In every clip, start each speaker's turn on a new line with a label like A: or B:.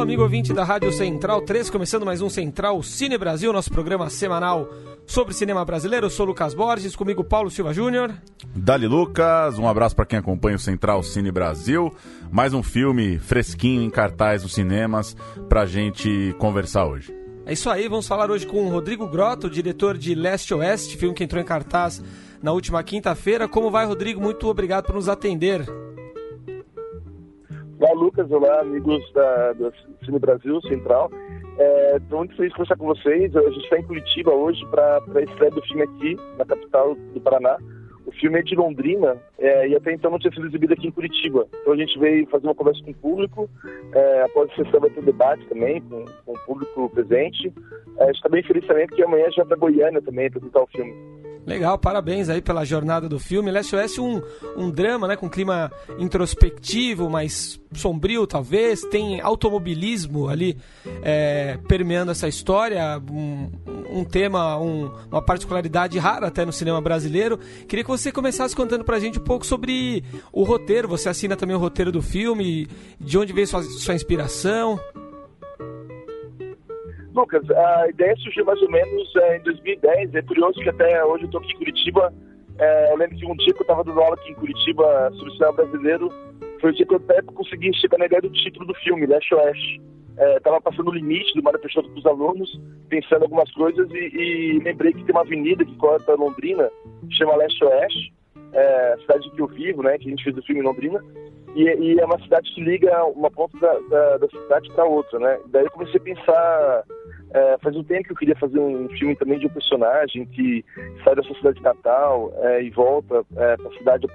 A: Alô, amigo ouvinte da Rádio Central 3, começando mais um Central Cine Brasil, nosso programa semanal sobre cinema brasileiro. Eu sou Lucas Borges, comigo Paulo Silva Júnior.
B: Dali Lucas, um abraço para quem acompanha o Central Cine Brasil. Mais um filme fresquinho em cartaz nos cinemas pra gente conversar hoje.
A: É isso aí, vamos falar hoje com o Rodrigo Grotto, diretor de Leste Oeste, filme que entrou em cartaz na última quinta-feira. Como vai, Rodrigo? Muito obrigado por nos atender.
C: Olá, Lucas. Olá, amigos da, da Cine Brasil Central. Estou é, muito feliz de conversar com vocês. A gente está em Curitiba hoje para a estreia do filme aqui, na capital do Paraná. O filme é de Londrina é, e até então não tinha sido exibido aqui em Curitiba. Então a gente veio fazer uma conversa com o público. É, após a sessão vai ter debate também com, com o público presente. É, a gente está bem feliz também porque amanhã já para Goiânia também visitar o filme.
A: Legal, parabéns aí pela jornada do filme. Leste Oeste um, um drama, né, com clima introspectivo, mais sombrio talvez. Tem automobilismo ali é, permeando essa história, um, um tema, um, uma particularidade rara até no cinema brasileiro. Queria que você começasse contando pra gente um pouco sobre o roteiro. Você assina também o roteiro do filme, de onde veio sua, sua inspiração.
C: Lucas, a ideia surgiu mais ou menos é, em 2010. É curioso que até hoje eu estou aqui em Curitiba. É, eu lembro que um dia que eu estava dando aula aqui em Curitiba sobre cinema brasileiro, foi o dia que eu até consegui chegar na ideia do título do filme, Leste Oeste. Estava é, passando o limite do Mário Peixoto para os alunos, pensando algumas coisas e, e, lembrei que tem uma avenida que corta Londrina, chama Leste Oeste, é, cidade que eu vivo, né, que a gente fez o filme em Londrina, e, e é uma cidade que liga uma ponta da, da, da cidade para outra, né. Daí eu comecei a pensar é, faz um tempo que eu queria fazer um filme também de um personagem que sai da sua cidade natal é, e volta é, para a cidade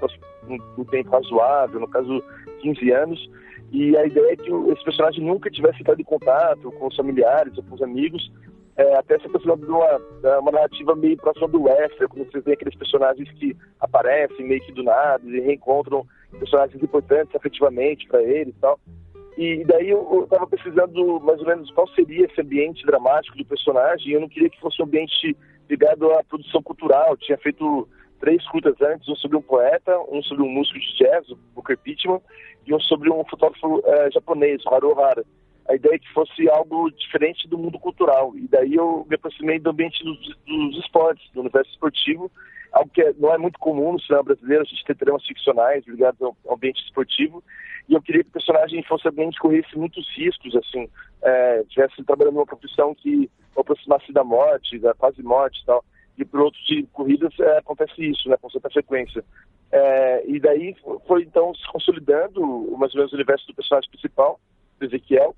C: um, um tempo razoável, no caso 15 anos. E a ideia é que esse personagem nunca tivesse entrado em contato com os familiares ou com os amigos, é, até se aproximando de uma, uma narrativa meio próxima do western, como vocês veem aqueles personagens que aparecem meio que do nada e reencontram personagens importantes afetivamente para ele e tal. E daí eu estava pesquisando mais ou menos qual seria esse ambiente dramático do personagem. Eu não queria que fosse um ambiente ligado à produção cultural. Eu tinha feito três curtas antes, um sobre um poeta, um sobre um músico de jazz, o Booker Pittman, e um sobre um fotógrafo é, japonês, o Haru Hara. A ideia é que fosse algo diferente do mundo cultural. E daí eu me aproximei do ambiente dos, dos esportes, do universo esportivo, algo que é, não é muito comum no cinema brasileiro, a gente ter tramas ficcionais ligados ao ambiente esportivo. E eu queria que o personagem fosse alguém que corresse muitos riscos, assim, é, tivesse trabalhando numa profissão que aproximasse da morte, da quase morte e tal. E por outros de corridas é, acontece isso, né, com certa frequência. É, e daí foi então se consolidando mais ou menos o universo do personagem principal, do Ezequiel.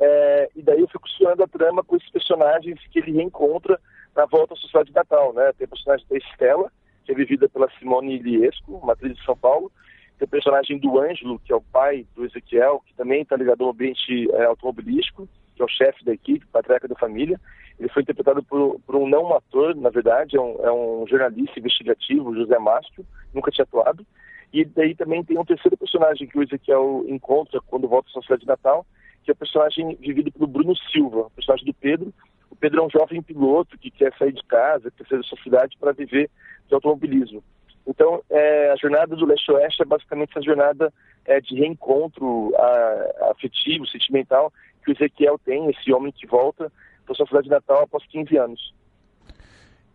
C: É, e daí eu fui costurando a trama com esses personagens que ele reencontra na volta à sociedade natal, né? Tem a personagem da Estela, é vivida pela Simone Liesco, uma atriz de São Paulo, tem o personagem do Ângelo, que é o pai do Ezequiel, que também está ligado ao ambiente é, automobilístico, que é o chefe da equipe, patriarca da família. Ele foi interpretado por, por um não ator, na verdade, é um, é um, jornalista investigativo, José Mastro, nunca tinha atuado. E daí também tem um terceiro personagem que o Ezequiel encontra quando volta à sua cidade de Natal, que é o personagem vivido pelo Bruno Silva, personagem do Pedro. Pedro é um jovem piloto que quer sair de casa, quer sair da sua cidade para viver de automobilismo. Então, é, a jornada do leste-oeste é basicamente essa jornada é, de reencontro a, afetivo, sentimental, que o Ezequiel tem, esse homem que volta para sua cidade de Natal após 15 anos.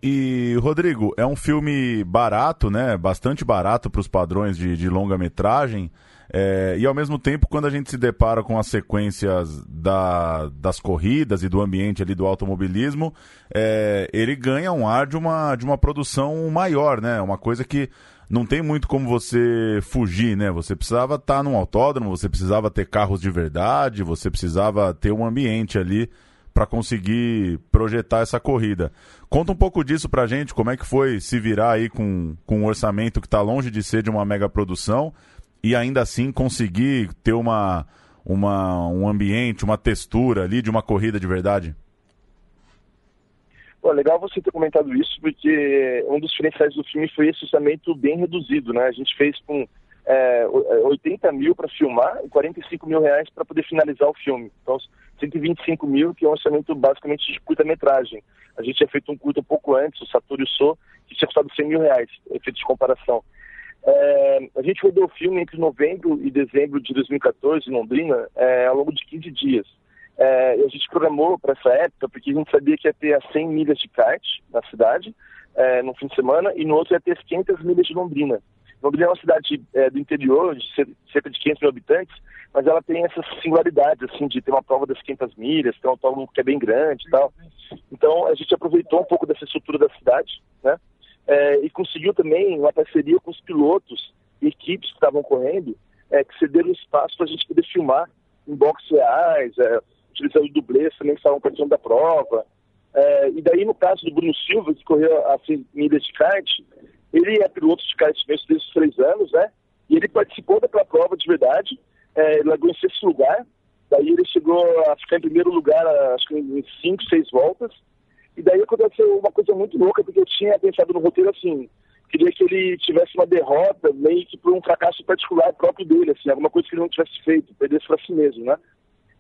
B: E, Rodrigo, é um filme barato, né? Bastante barato para os padrões de, de longa-metragem. É, e ao mesmo tempo, quando a gente se depara com as sequências da, das corridas e do ambiente ali do automobilismo, é, ele ganha um ar de uma, de uma produção maior, né? Uma coisa que não tem muito como você fugir, né? Você precisava estar tá num autódromo, você precisava ter carros de verdade, você precisava ter um ambiente ali para conseguir projetar essa corrida. Conta um pouco disso pra gente, como é que foi se virar aí com, com um orçamento que está longe de ser de uma mega produção e ainda assim conseguir ter uma, uma, um ambiente, uma textura ali de uma corrida de verdade?
C: Pô, legal você ter comentado isso, porque um dos diferenciais do filme foi esse orçamento bem reduzido, né? A gente fez com é, 80 mil para filmar e 45 mil reais para poder finalizar o filme. Então, 125 mil, que é um orçamento basicamente de curta-metragem. A gente tinha feito um curto um pouco antes, o Satoru So, que tinha custado 100 mil reais, efeito de comparação. É, a gente rodou o filme entre novembro e dezembro de 2014 em Londrina, é, ao longo de 15 dias. É, a gente programou para essa época porque a gente sabia que ia ter as 100 milhas de kart na cidade, é, no fim de semana, e no outro ia ter as 500 milhas de Londrina. Londrina é uma cidade é, do interior, de cerca de 500 mil habitantes, mas ela tem essas singularidades, assim, de ter uma prova das 500 milhas, ter um autódromo que é bem grande e tal. Então, a gente aproveitou um pouco dessa estrutura da cidade, né? É, e conseguiu também uma parceria com os pilotos e equipes que estavam correndo, é, que cederam espaço para a gente poder filmar em boxes reais, é, utilizando dublês também que estavam participando da prova. É, e daí, no caso do Bruno Silva, que correu a 100 milhas de kart, ele é piloto de kart desde os três anos, né? E ele participou daquela prova de verdade, é, largou em sexto lugar, daí ele chegou a ficar em primeiro lugar, acho que em cinco, seis voltas, e daí aconteceu uma coisa muito louca, porque eu tinha pensado no roteiro assim, queria que ele tivesse uma derrota meio que por um fracasso particular próprio dele, assim, alguma coisa que ele não tivesse feito, perdesse para si mesmo, né?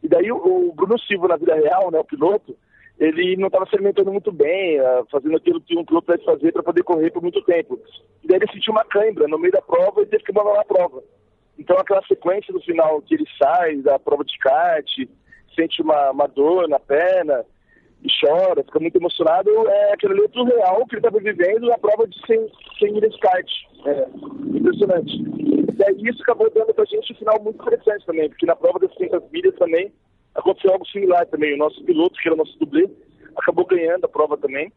C: E daí o, o Bruno Silva, na vida real, né, o piloto, ele não estava se alimentando muito bem, uh, fazendo aquilo que um piloto deve fazer para poder correr por muito tempo. E daí ele sentiu uma cãibra no meio da prova e teve que abandonar a prova. Então aquela sequência no final que ele sai da prova de kart, sente uma, uma dor na perna e chora, fica muito emocionado, é aquele ali real que ele estava vivendo na prova de 100, 100 milhas kart. É, impressionante. E aí isso acabou dando pra gente um final muito interessante também, porque na prova das 500 milhas também aconteceu algo similar também. O nosso piloto, que era o nosso dublê, acabou ganhando a prova também.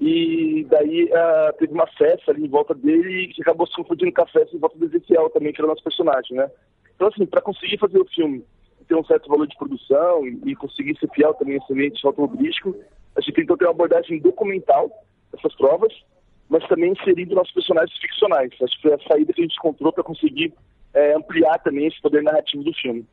C: E daí uh, teve uma festa ali em volta dele que acabou se confundindo com a festa em volta do Ezequiel também, que era o nosso personagem, né? Então, assim, para conseguir fazer o filme ter um certo valor de produção e, e conseguir ser fiel também esse ambiente automobilístico, a gente tentou ter uma abordagem documental dessas provas, mas também inserindo nossos personagens ficcionais. Acho que foi a saída que a gente encontrou para conseguir é, ampliar também esse poder narrativo do filme.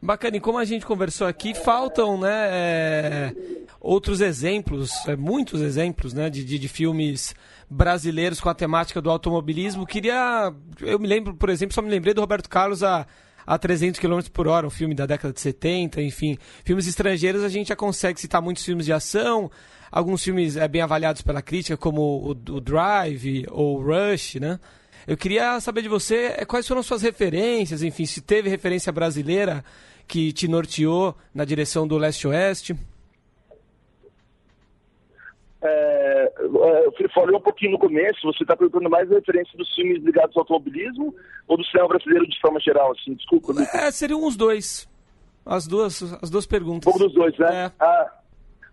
A: Bacana, e como a gente conversou aqui, faltam né, é, outros exemplos, é, muitos exemplos né, de, de, de, filmes brasileiros com a temática do automobilismo. Queria. Eu me lembro, por exemplo, só me lembrei do Roberto Carlos a, a 300 km por hora, um filme da década de 70, enfim. Filmes estrangeiros a gente já consegue citar muitos filmes de ação, alguns filmes é, bem avaliados pela crítica, como o, o Drive ou Rush, né? Eu queria saber de você é, quais foram suas referências, enfim, se teve referência brasileira que te norteou na direção do leste-oeste?
C: É, eu falei um pouquinho no começo, você está perguntando mais a referência dos filmes ligados ao automobilismo ou do cinema brasileiro de forma geral, assim, desculpa.
A: É, seriam os dois. As duas, as duas perguntas.
C: Um pouco dos dois, né? É. Ah,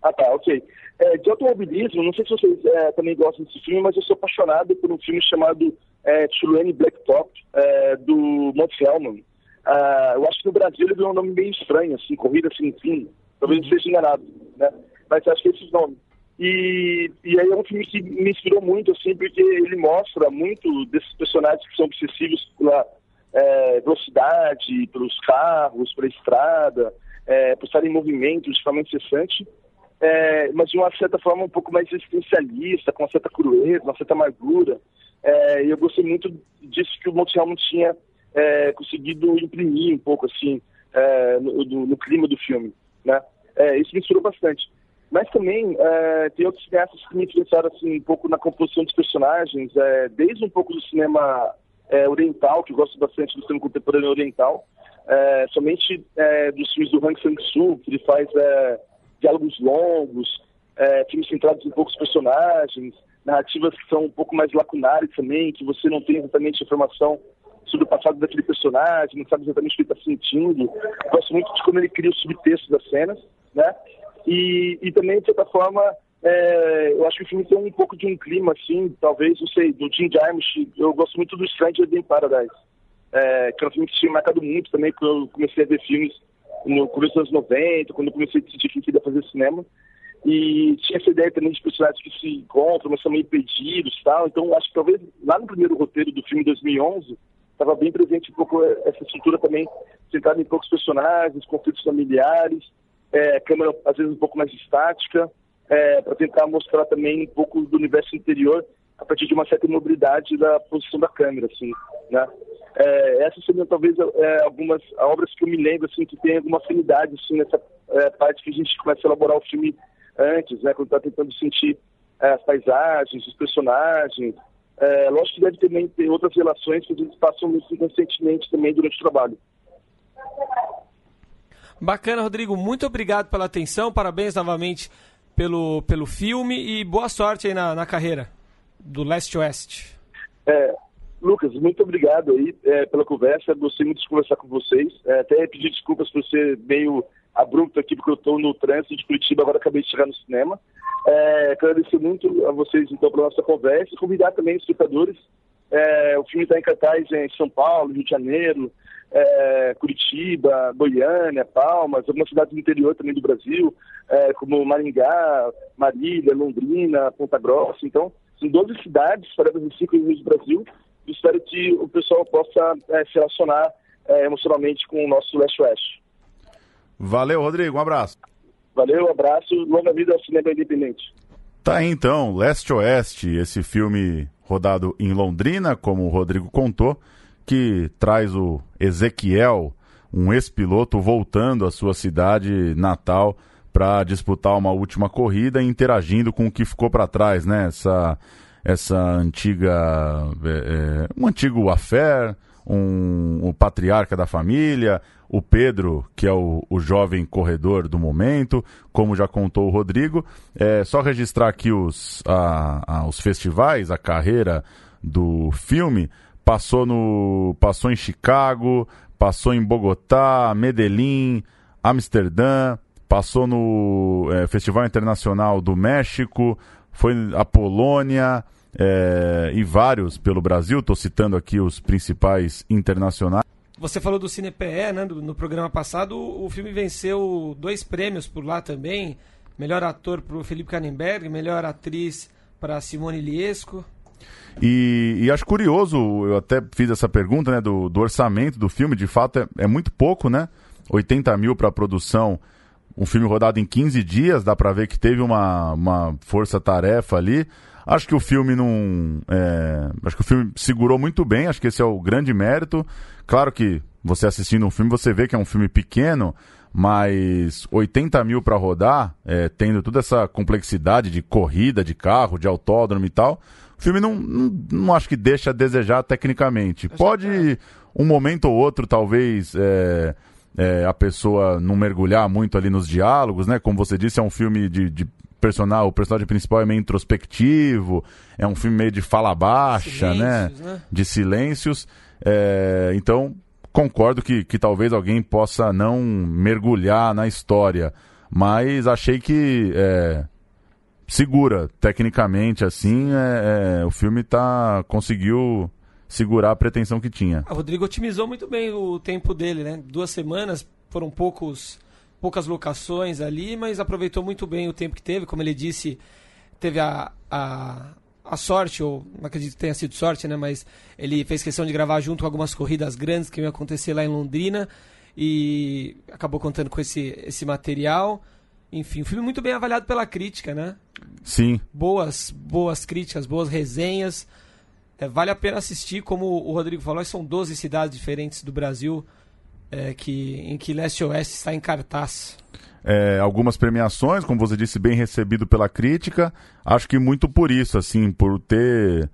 C: ah, tá, ok. É, de automobilismo, não sei se vocês é, também gostam desse filme, mas eu sou apaixonado por um filme chamado é, Tulane Blacktop, é, do Monty Hellman. Uh, eu acho que no Brasil ele deu um nome meio estranho, assim, Corrida Sem Fim. Talvez não seja enganado, né? Mas acho que é esse nome. E, e aí é um filme que me inspirou muito, assim, porque ele mostra muito desses personagens que são obsessivos pela é, velocidade, pelos carros, pela estrada, é, por estar em movimento de forma incessante, é, mas de uma certa forma um pouco mais existencialista, com uma certa crueza, uma certa amargura. É, e eu gostei muito disso que o Monte Helmut tinha é, conseguido imprimir um pouco assim é, no, no, no, clima do filme, né? É, isso me inspirou bastante. Mas também é, tem outros cineastas que me influenciaram assim um pouco na composição dos personagens, é, desde um pouco do cinema é, oriental, que eu gosto bastante do cinema contemporâneo oriental, somente dos filmes do Hang Sang-soo, que ele faz diálogos longos, filmes centrados em poucos personagens, narrativas que são um pouco mais lacunares também, que você não tem exatamente informação sobre o passado daquele personagem, não sabe exatamente o que ele está sentindo. Gosto muito de como ele cria o subtexto das cenas, né? E, e também, de certa forma, é, eu acho que o filme tem um pouco de um clima, assim, talvez, não sei, do Jim Jarmusch. Eu gosto muito do Stranger in Paradise, é, que é um filme que tinha marcado muito também quando eu comecei a ver filmes no começo dos anos 90, quando eu comecei a decidir que queria fazer cinema. E tinha essa ideia também de personagens que se encontram, mas são meio perdidos e tal. Então, acho que talvez lá no primeiro roteiro do filme 2011, estava bem presente um pouco essa estrutura também, centrada em poucos personagens, conflitos familiares, é, câmera às vezes um pouco mais estática, é, para tentar mostrar também um pouco do universo interior a partir de uma certa mobilidade da posição da câmera, assim, né? É, essas seriam talvez é, algumas obras que eu me lembro assim que tem alguma afinidade assim, nessa é, parte que a gente começa a elaborar o filme antes, né, quando está tentando sentir é, as paisagens, os personagens. É, lógico que deve também ter outras relações que a gente passam muito inconscientemente também durante o trabalho.
A: Bacana, Rodrigo. Muito obrigado pela atenção. Parabéns novamente pelo, pelo filme e boa sorte aí na, na carreira do Leste Oeste.
C: É, Lucas, muito obrigado aí é, pela conversa. Gostei muito de conversar com vocês. É, até pedir desculpas por ser meio abrupto aqui, porque eu estou no trânsito de Curitiba, agora acabei de chegar no cinema. É, agradecer muito a vocês, então, pela nossa conversa convidar também os espectadores. É, o filme está em cartaz em São Paulo, Rio de Janeiro, é, Curitiba, Goiânia, Palmas, algumas cidades do interior também do Brasil, é, como Maringá, Marília, Londrina, Ponta Grossa. Então, são 12 cidades espalhadas em cinco regiões do Brasil. Espero que o pessoal possa é, se relacionar é, emocionalmente com o nosso Leste Oeste.
B: Valeu, Rodrigo. Um abraço.
C: Valeu, um abraço. Longa vida ao cinema independente.
B: Tá aí, então, Leste Oeste, esse filme rodado em Londrina, como o Rodrigo contou que traz o Ezequiel, um ex-piloto, voltando à sua cidade natal para disputar uma última corrida, interagindo com o que ficou para trás, né? Essa, essa antiga, é, é, um antigo affair, um, um, patriarca da família, o Pedro, que é o, o, jovem corredor do momento, como já contou o Rodrigo. É só registrar aqui os, a, a, os festivais, a carreira do filme passou no passou em Chicago, passou em Bogotá, Medellín, Amsterdã, passou no é, Festival Internacional do México, foi a Polônia é, e vários pelo Brasil. Estou citando aqui os principais internacionais.
A: Você falou do CinePE, né? no programa passado, o filme venceu dois prêmios por lá também. Melhor ator para o Felipe Kannenberg, melhor atriz para Simone Liesco.
B: E, e, acho curioso, eu até fiz essa pergunta, né, do, do orçamento do filme, de fato é, é muito pouco, né? 80 mil para produção, um filme rodado em 15 dias, dá para ver que teve uma, uma força-tarefa ali. Acho que o filme não. É, acho que o filme segurou muito bem, acho que esse é o grande mérito. Claro que você assistindo um filme, você vê que é um filme pequeno, mas 80 mil para rodar, é, tendo toda essa complexidade de corrida, de carro, de autódromo e tal o filme não, não, não acho que deixa a desejar tecnicamente. Pode, um momento ou outro, talvez. É, é, a pessoa não mergulhar muito ali nos diálogos, né? Como você disse, é um filme de, de personagem, o personagem principal é meio introspectivo, é um filme meio de fala baixa, né? né? De silêncios. É, então, concordo que, que talvez alguém possa não mergulhar na história, mas achei que é, segura. Tecnicamente assim é, é, o filme tá conseguiu segurar a pretensão que tinha.
A: O Rodrigo otimizou muito bem o tempo dele né? Duas semanas foram poucos poucas locações ali mas aproveitou muito bem o tempo que teve. Como ele disse teve a, a, a sorte ou não acredito que tenha sido sorte né? Mas ele fez questão de gravar junto com algumas corridas grandes que iam acontecer lá em Londrina e acabou contando com esse esse material enfim, um filme muito bem avaliado pela crítica, né?
B: Sim.
A: Boas, boas críticas, boas resenhas. É, vale a pena assistir, como o Rodrigo falou, são 12 cidades diferentes do Brasil é, que, em que Leste Oeste está em cartaz.
B: É, algumas premiações, como você disse, bem recebido pela crítica. Acho que muito por isso, assim, por ter.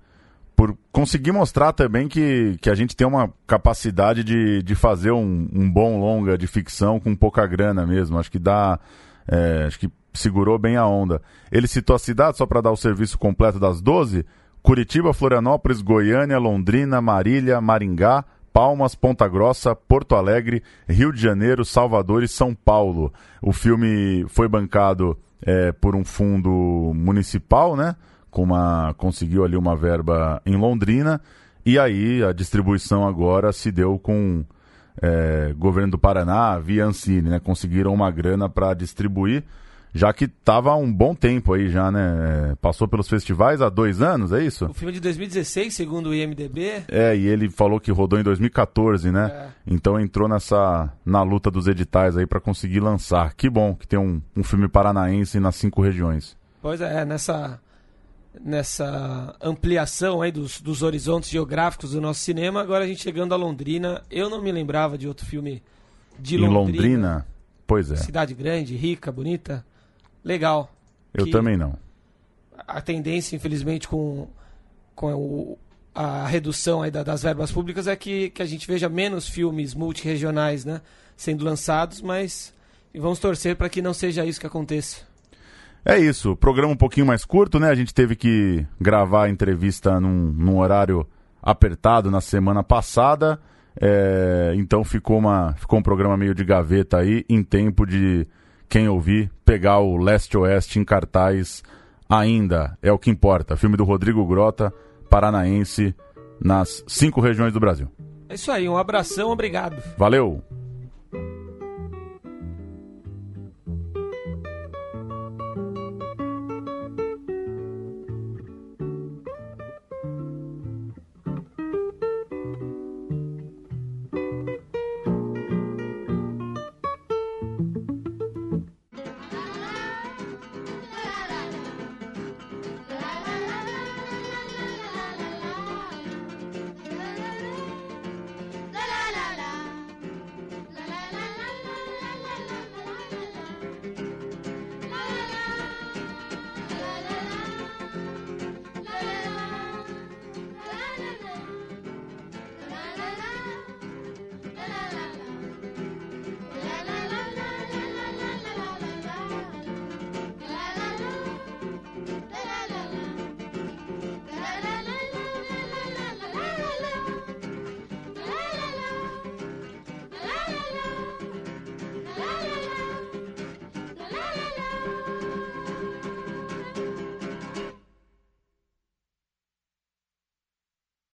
B: por conseguir mostrar também que, que a gente tem uma capacidade de, de fazer um, um bom longa de ficção com pouca grana mesmo. Acho que dá é, acho que segurou bem a onda. Ele citou a cidade, só para dar o serviço completo das 12: Curitiba, Florianópolis, Goiânia, Londrina, Marília, Maringá, Palmas, Ponta Grossa, Porto Alegre, Rio de Janeiro, Salvador e São Paulo. O filme foi bancado é, por um fundo municipal, né? Com uma, conseguiu ali uma verba em Londrina. E aí a distribuição agora se deu com é, governo do Paraná, via Ancine, né? Conseguiram uma grana para distribuir, já que estava há um bom tempo aí já, né? É, passou pelos festivais há dois anos, é isso?
A: O filme é de 2016, segundo o IMDB.
B: É, e ele falou que rodou em 2014, né? É. Então entrou nessa na luta dos editais aí para conseguir lançar. Que bom que tem um, um filme paranaense nas cinco regiões.
A: Pois é, nessa nessa ampliação aí dos, dos horizontes geográficos do nosso cinema. Agora a gente chegando a Londrina, eu não me lembrava de outro filme de
B: em
A: Londrina.
B: Londrina? Pois é.
A: Cidade grande, rica, bonita. Legal.
B: Eu também não.
A: A tendência, infelizmente, com, com o- a redução aí da- das verbas públicas é que, que a gente veja menos filmes multirregionais né, sendo lançados, mas vamos torcer para que não seja isso que aconteça.
B: É isso, programa um pouquinho mais curto, né? A gente teve que gravar a entrevista num, num horário apertado na semana passada. é, então ficou, uma, ficou um programa meio de gaveta aí, em tempo de quem ouvir pegar o Leste Oeste em cartaz ainda. É o que importa. Filme do Rodrigo Grota, paranaense, nas cinco regiões do Brasil.
A: É isso aí, um abração, obrigado.
B: Valeu!